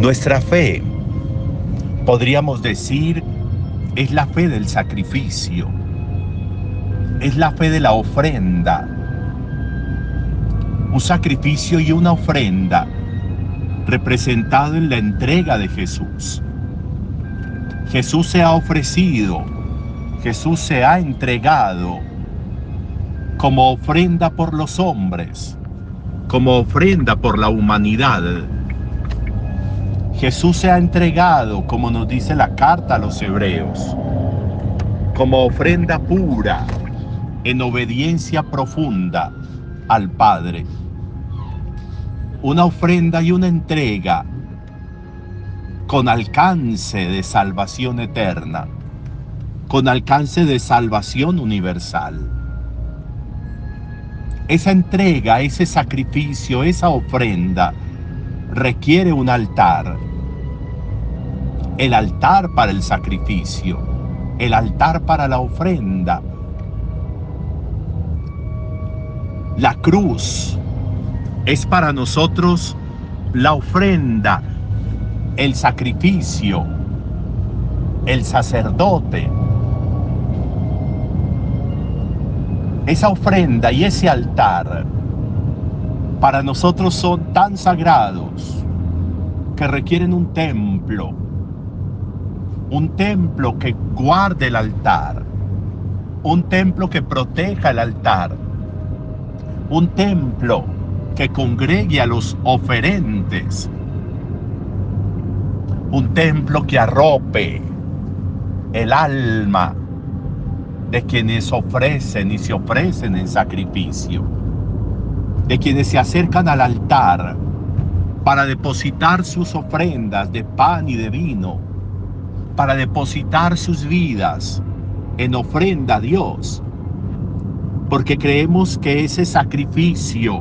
Nuestra fe, podríamos decir, es la fe del sacrificio, es la fe de la ofrenda. Un sacrificio y una ofrenda representado en la entrega de Jesús. Jesús se ha ofrecido, Jesús se ha entregado como ofrenda por los hombres, como ofrenda por la humanidad. Jesús se ha entregado, como nos dice la carta a los hebreos, como ofrenda pura, en obediencia profunda al Padre. Una ofrenda y una entrega con alcance de salvación eterna, con alcance de salvación universal. Esa entrega, ese sacrificio, esa ofrenda requiere un altar. El altar para el sacrificio, el altar para la ofrenda. La cruz es para nosotros la ofrenda el sacrificio, el sacerdote, esa ofrenda y ese altar para nosotros son tan sagrados que requieren un templo, un templo que guarde el altar, un templo que proteja el altar, un templo que congregue a los oferentes, un templo que arrope el alma de quienes ofrecen y se ofrecen en sacrificio, de quienes se acercan al altar para depositar sus ofrendas de pan y de vino, para depositar sus vidas en ofrenda a Dios, porque creemos que ese sacrificio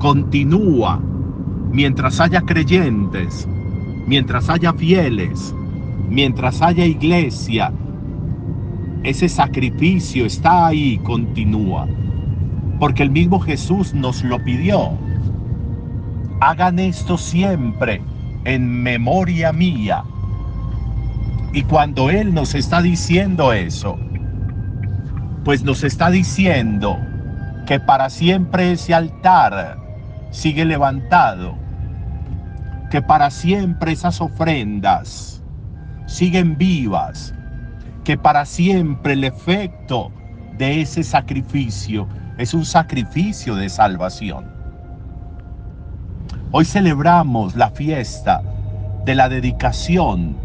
continúa mientras haya creyentes mientras haya fieles, mientras haya iglesia, ese sacrificio está ahí, continúa. Porque el mismo Jesús nos lo pidió. Hagan esto siempre en memoria mía. Y cuando Él nos está diciendo eso, pues nos está diciendo que para siempre ese altar sigue levantado que para siempre esas ofrendas siguen vivas, que para siempre el efecto de ese sacrificio es un sacrificio de salvación. Hoy celebramos la fiesta de la dedicación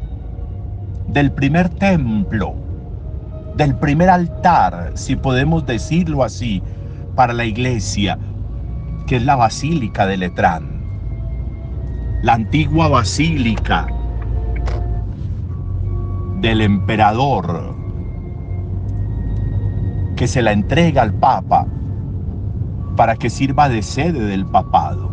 del primer templo, del primer altar, si podemos decirlo así, para la iglesia, que es la Basílica de Letrán la antigua basílica del emperador que se la entrega al Papa para que sirva de sede del papado.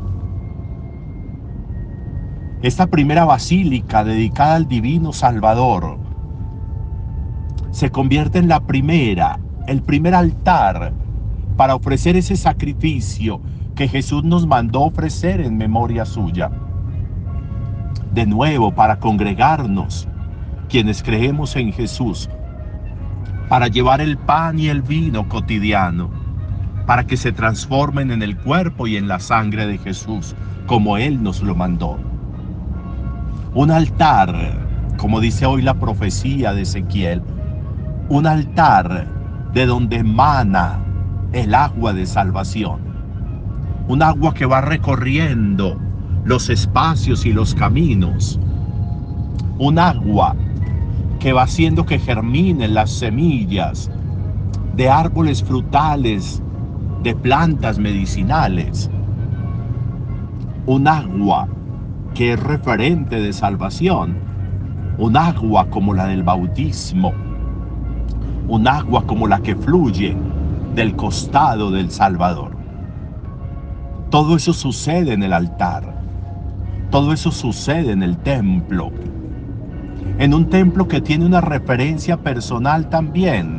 Esta primera basílica dedicada al Divino Salvador se convierte en la primera, el primer altar para ofrecer ese sacrificio que Jesús nos mandó ofrecer en memoria suya de nuevo para congregarnos, quienes creemos en Jesús, para llevar el pan y el vino cotidiano, para que se transformen en el cuerpo y en la sangre de Jesús, como Él nos lo mandó. Un altar, como dice hoy la profecía de Ezequiel, un altar de donde emana el agua de salvación, un agua que va recorriendo los espacios y los caminos. Un agua que va haciendo que germinen las semillas de árboles frutales, de plantas medicinales. Un agua que es referente de salvación. Un agua como la del bautismo. Un agua como la que fluye del costado del Salvador. Todo eso sucede en el altar. Todo eso sucede en el templo. En un templo que tiene una referencia personal también.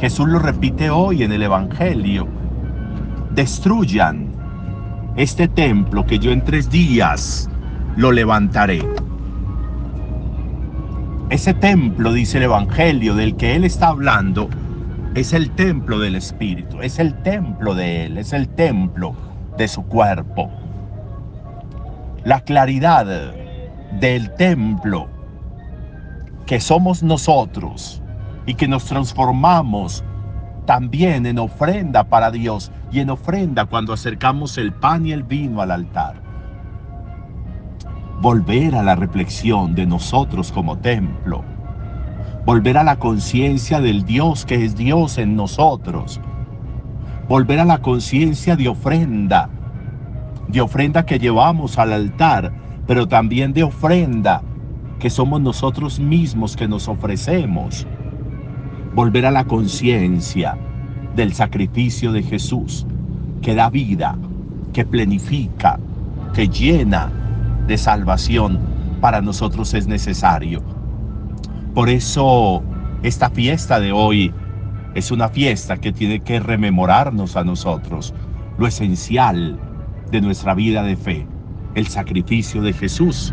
Jesús lo repite hoy en el Evangelio. Destruyan este templo que yo en tres días lo levantaré. Ese templo, dice el Evangelio, del que Él está hablando, es el templo del Espíritu, es el templo de Él, es el templo de su cuerpo. La claridad del templo que somos nosotros y que nos transformamos también en ofrenda para Dios y en ofrenda cuando acercamos el pan y el vino al altar. Volver a la reflexión de nosotros como templo, volver a la conciencia del Dios que es Dios en nosotros, volver a la conciencia de ofrenda, de ofrenda que llevamos al altar, pero también de ofrenda que somos nosotros mismos que nos ofrecemos, volver a la conciencia del sacrificio de Jesús, que da vida, que plenifica, que llena, de salvación para nosotros es necesario. Por eso esta fiesta de hoy es una fiesta que tiene que rememorarnos a nosotros lo esencial de nuestra vida de fe, el sacrificio de Jesús,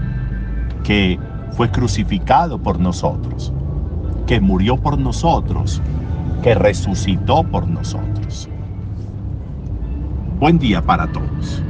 que fue crucificado por nosotros, que murió por nosotros, que resucitó por nosotros. Buen día para todos.